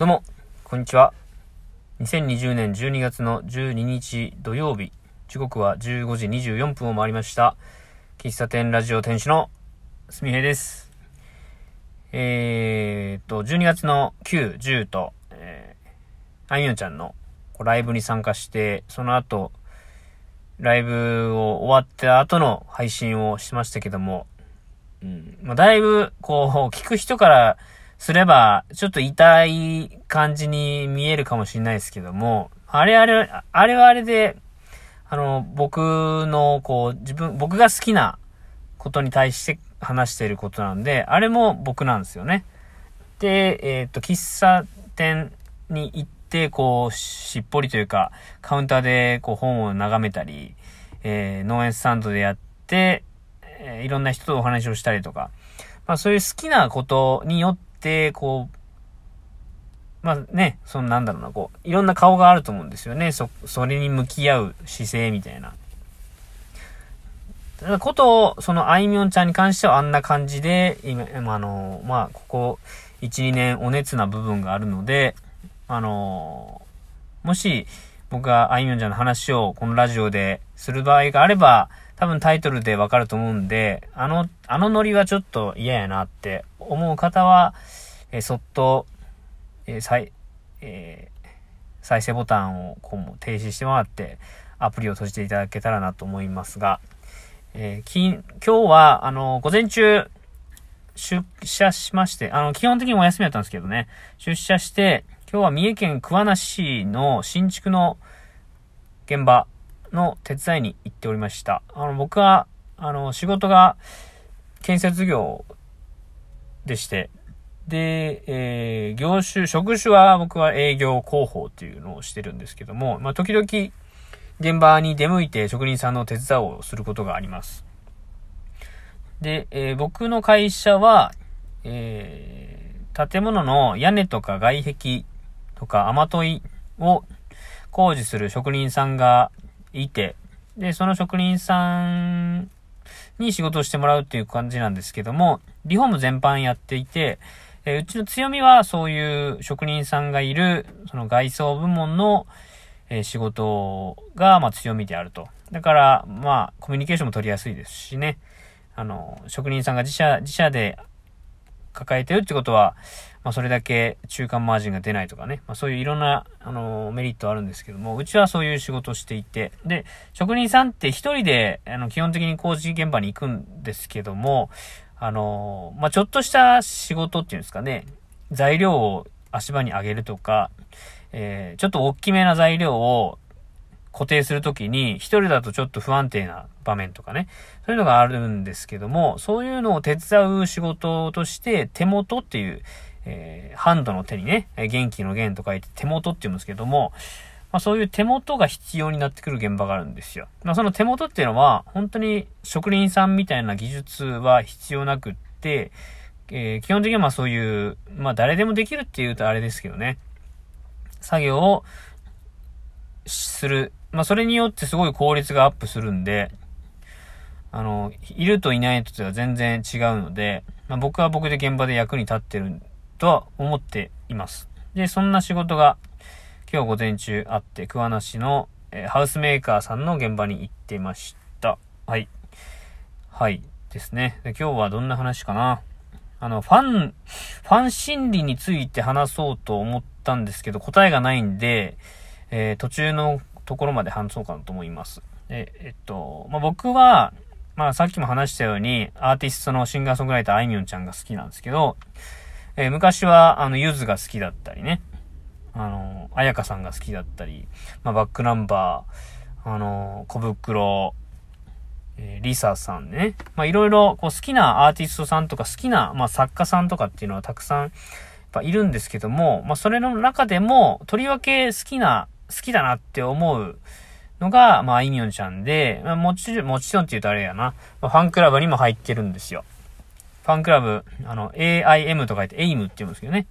どうも、こんにちは。2020年12月の12日土曜日、時刻は15時24分を回りました。喫茶店ラジオ店主のすみへいです。えーっと、12月の9、10と、えー、あいみょんちゃんのこうライブに参加して、その後、ライブを終わった後の配信をしましたけども、うん、まあ、だいぶ、こう、聞く人からすれば、ちょっと痛い感じに見えるかもしれないですけども、あれあれ、あれはあれで、あの、僕の、こう、自分、僕が好きなことに対して話していることなんで、あれも僕なんですよね。で、えっ、と、喫茶店に行って、こう、しっぽりというか、カウンターで、こう、本を眺めたり、えー農園スタンドでやって、えーいろんな人とお話をしたりとか、まあそういう好きなことによって、こう、まあね、そのなんだろうな、こう、いろんな顔があると思うんですよね。そ、それに向き合う姿勢みたいな。ただことを、そのあいみょんちゃんに関してはあんな感じで、今、あの、まあ、ここ、1、2年お熱な部分があるので、あの、もし、僕があいみょんちゃんの話をこのラジオでする場合があれば、多分タイトルでわかると思うんで、あの、あのノリはちょっと嫌やなって思う方は、えーそっと、えー再、えー再生ボタンをこうも停止してもらって、アプリを閉じていただけたらなと思いますが、えーき今日は、あの、午前中、出社しまして、あの、基本的にお休みだったんですけどね、出社して、今日は三重県桑名市の新築の現場の手伝いに行っておりました。あの、僕は、あの、仕事が建設業でして、で、えー業種、職種は僕は営業広報っていうのをしてるんですけども、まあ、時々現場に出向いて職人さんの手伝いをすることがあります。で、えー僕の会社は、えー建物の屋根とか外壁とか雨問いを工事する職人さんがいて、で、その職人さんに仕事をしてもらうっていう感じなんですけども、リフォーム全般やっていて、えうちの強みはそういう職人さんがいる、その外装部門の、え仕事が、ま強みであると。だから、まあ、コミュニケーションも取りやすいですしね。あの、職人さんが自社、自社で抱えてるってことは、まあそれだけ中間マージンが出ないとかね。まあそういういろんな、あの、メリットあるんですけども、うちはそういう仕事をしていて、で、職人さんって一人で、あの、基本的に工事現場に行くんですけども、あの、まあちょっとした仕事っていうんですかね、材料を足場に上げるとか、えーちょっと大きめな材料を固定するときに、一人だとちょっと不安定な場面とかね、そういうのがあるんですけども、そういうのを手伝う仕事として、手元っていう、えーハンドの手にね、元気の元と書いて手元って言うんですけども、まあそういう手元が必要になってくる現場があるんですよ。まあその手元っていうのは、本当に職人さんみたいな技術は必要なくって、えー基本的にはまあそういう、まあ誰でもできるっていうとあれですけどね、作業をする。まあそれによってすごい効率がアップするんで、あの、いるといないとでは全然違うので、まあ、僕は僕で現場で役に立ってるとは思っています。で、そんな仕事が今日午前中あって、桑名市の、えーハウスメーカーさんの現場に行ってました。はい。はい。ですね。で今日はどんな話かな。あの、ファン、ファン心理について話そうと思ったんですけど、答えがないんで、えー途中のところまで話そうかなと思います。え、えっと、まあ、僕は、まあさっきも話したように、アーティストのシンガーソングライターあいみょんちゃんが好きなんですけど、えー昔は、あの、ゆずが好きだったりね、あの、あやかさんが好きだったり、まあ、バックナンバー、あの、小袋、えーリサさんね。まあ、いろいろ、こう、好きなアーティストさんとか、好きな、まあ、作家さんとかっていうのはたくさん、やっぱいるんですけども、まあ、それの中でも、とりわけ好きな、好きだなって思うのが、まあ、あいみょんちゃんで、まあ、もちろん、もちろんって言うとあれやな、まあ、ファンクラブにも入ってるんですよ。ファンクラブ、あの、AIM と書いて AIM って言うんですけどね。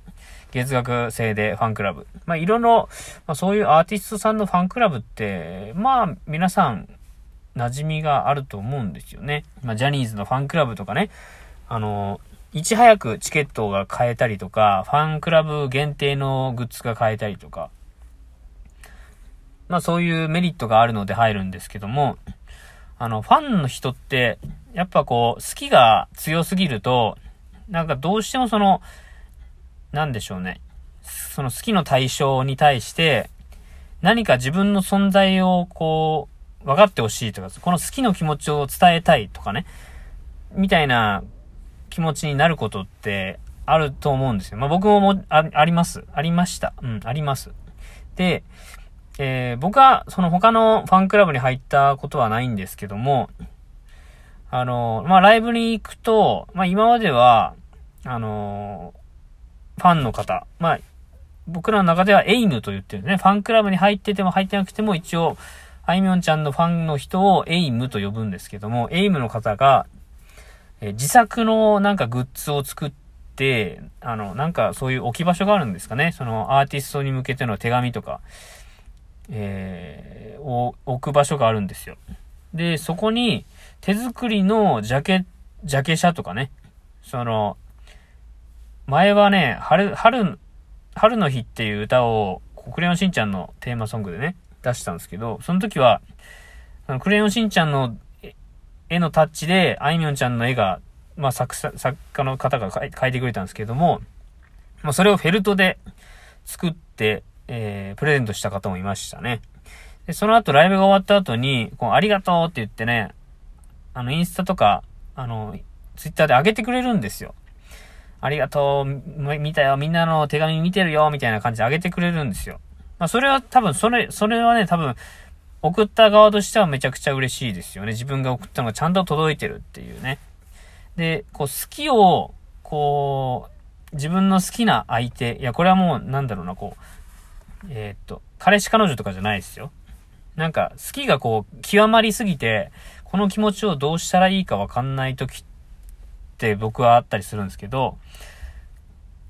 月額制でファンクラブ。まあ、いろいろ、まあ、そういうアーティストさんのファンクラブって、まあ、皆さん、馴染みがあると思うんですよね。まあ、ジャニーズのファンクラブとかね、あの、いち早くチケットが買えたりとか、ファンクラブ限定のグッズが買えたりとか、まあそういうメリットがあるので入るんですけども、あの、ファンの人って、やっぱこう、好きが強すぎると、なんかどうしてもその、なんでしょうね。その好きの対象に対して、何か自分の存在をこう、分かってほしいとか、この好きの気持ちを伝えたいとかね、みたいな気持ちになることってあると思うんですよ。まあ僕ももああります。ありました。うん、あります。で、えー、僕はその他のファンクラブに入ったことはないんですけども、あの、まあライブに行くと、まあ今までは、あの、ファンの方、まあ僕らの中ではエイムと言ってるね。ファンクラブに入ってても入ってなくても一応、あいみょんちゃんのファンの人をエイムと呼ぶんですけども、エイムの方が、え自作のなんかグッズを作って、あの、なんかそういう置き場所があるんですかね。そのアーティストに向けての手紙とか、えー、置く場所があるんですよ。で、そこに手作りのジャケ、ジャケ写とかね、その、前はね、春、春、春の日っていう歌を、クレヨンしんちゃんのテーマソングでね、出したんですけど、その時は、あのクレヨンしんちゃんの絵のタッチで、あいみょんちゃんの絵が、まあ、作作家の方が描いてくれたんですけども、まあ、それをフェルトで作って、えー、プレゼントした方もいましたね。で、その後ライブが終わった後に、こう、ありがとうって言ってね、あの、インスタとか、あの、ツイッターで上げてくれるんですよ。ありがとう、見たよ、みんなの手紙見てるよ、みたいな感じで上げてくれるんですよ。まあ、それは多分、それ、それはね、多分、送った側としてはめちゃくちゃ嬉しいですよね。自分が送ったのがちゃんと届いてるっていうね。で、こう、好きを、こう、自分の好きな相手、いや、これはもう、なんだろうな、こう、えー、っと、彼氏彼女とかじゃないですよ。なんか、好きがこう、極まりすぎて、この気持ちをどうしたらいいかわかんない時って僕はあったりするんですけど、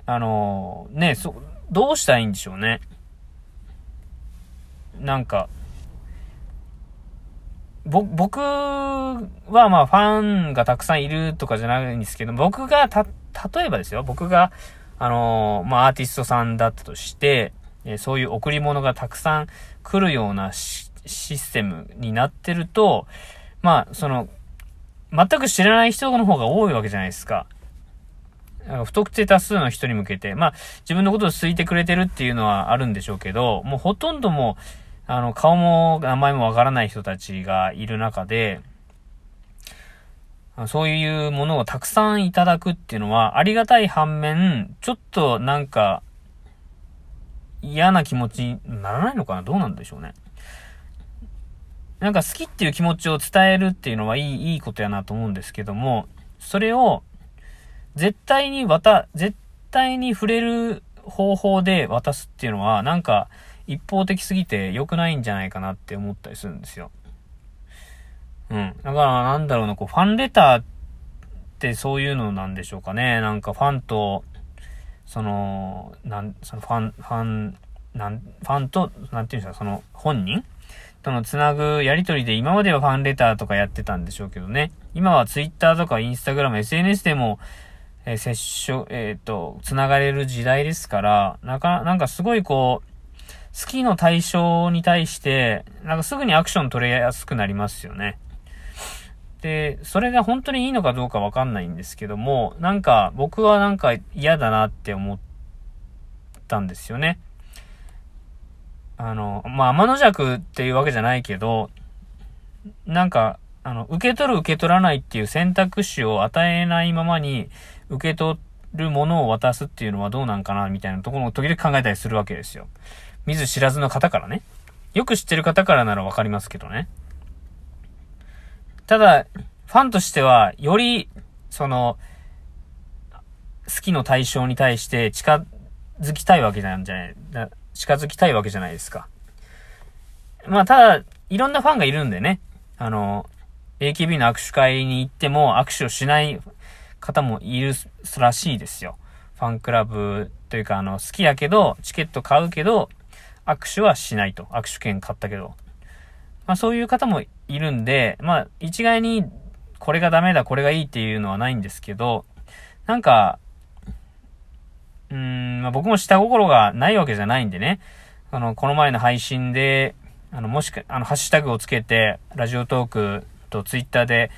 あのー、ね、そ、どうしたらいいんでしょうね。なんか、ぼ、僕はまあファンがたくさんいるとかじゃないんですけど、僕がた、例えばですよ、僕が、あのー、まあアーティストさんだったとして、え、そういう贈り物がたくさん来るようなシステムになってると、まあ、その、全く知らない人の方が多いわけじゃないですか。不特定多数の人に向けて、まあ、自分のことを好いてくれてるっていうのはあるんでしょうけど、もうほとんどもあの、顔も名前もわからない人たちがいる中で、そういうものをたくさんいただくっていうのはありがたい反面、ちょっとなんか嫌な気持ちにならないのかな？どうなんでしょうね。なんか好きっていう気持ちを伝えるっていうのはいい、いいことやなと思うんですけども、それを絶対に渡、絶対に触れる方法で渡すっていうのは、なんか一方的すぎて良くないんじゃないかなって思ったりするんですよ。うん。だからなんだろうな、こう、ファンレターってそういうのなんでしょうかね。なんかファンと、その、なん、そのファン、ファン、なん、ファンと、なんていうんですか、その本人？とのつなぐやりとりで今まではファンレターとかやってたんでしょうけどね。今はツイッターとかインスタグラム、SNS でも、えー、接触、えっ、ー、と、つながれる時代ですから、なか、なかすごいこう、好きの対象に対して、なんかすぐにアクション取れやすくなりますよね。で、それが本当にいいのかどうかわかんないんですけども、なんか僕はなんか嫌だなって思ったんですよね。あの、まあ、天の弱っていうわけじゃないけど、なんか、あの、受け取る受け取らないっていう選択肢を与えないままに、受け取るものを渡すっていうのはどうなんかな、みたいなところを時々考えたりするわけですよ。見ず知らずの方からね。よく知ってる方からならわかりますけどね。ただ、ファンとしては、より、その、好きの対象に対して近づきたいわけなんじゃない、近づきたいわけじゃないですか。まあ、ただ、いろんなファンがいるんでね。あの、AKB の握手会に行っても握手をしない方もいるらしいですよ。ファンクラブというか、あの、好きやけど、チケット買うけど、握手はしないと。握手券買ったけど。まあそういう方もいるんで、まあ一概にこれがダメだ、これがいいっていうのはないんですけど、なんか、うーん、まあ、僕も下心がないわけじゃないんでね。あの、この前の配信で、あの、もしか、あの、ハッシュタグをつけて、ラジオトークとツイッターで、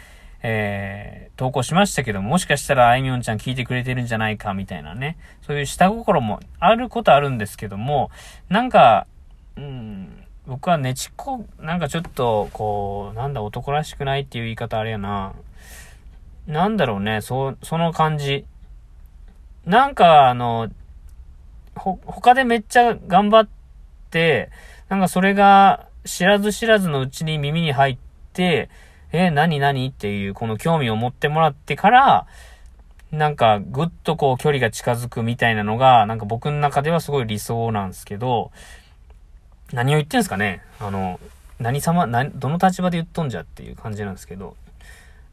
えー、投稿しましたけども、しかしたらあいみょんちゃん聞いてくれてるんじゃないか、みたいなね。そういう下心もあることあるんですけども、なんか、うん、僕はねちっこ、なんかちょっと、こう、なんだ、男らしくないっていう言い方あれやな。なんだろうね、そ、その感じ。なんか、あの、ほ、他でめっちゃ頑張って、なんかそれが知らず知らずのうちに耳に入って、えー、何何っていうこの興味を持ってもらってから、なんかぐっとこう距離が近づくみたいなのが、なんか僕の中ではすごい理想なんですけど、何を言ってるんですかねあの、何様、何、どの立場で言っとんじゃっていう感じなんですけど、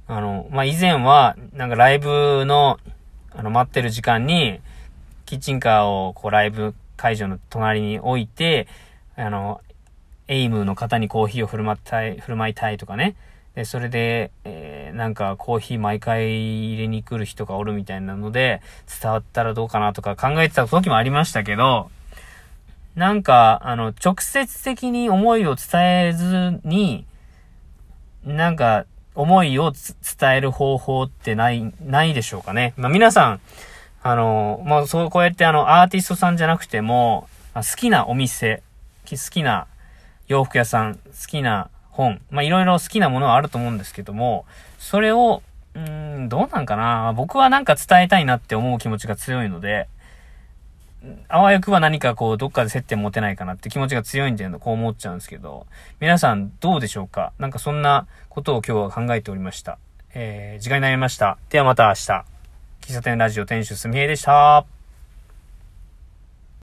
あの、まあ、以前は、なんかライブの、あの、待ってる時間に、キッチンカーを、こう、ライブ会場の隣に置いて、あの、エイムの方にコーヒーを振る舞ったい、振る舞いたいとかね。で、それで、えー、なんかコーヒー毎回入れに来る人がおるみたいなので、伝わったらどうかなとか考えてた時もありましたけど、なんか、あの、直接的に思いを伝えずに、なんか、思いを伝える方法ってない、ないでしょうかね。まあ、皆さん、あの、まあ、そう、こうやってあの、アーティストさんじゃなくても、好きなお店、好きな洋服屋さん、好きな本、まあ、いろいろ好きなものはあると思うんですけども、それを、うん、どうなんかな僕はなんか伝えたいなって思う気持ちが強いので、あわよくば何かこう、どっかで接点持てないかなって気持ちが強いんだよこう思っちゃうんですけど、皆さんどうでしょうか？なんかそんなことを今日は考えておりました。えー、時間になりました。ではまた明日。喫茶店ラジオ店主すみへいでした。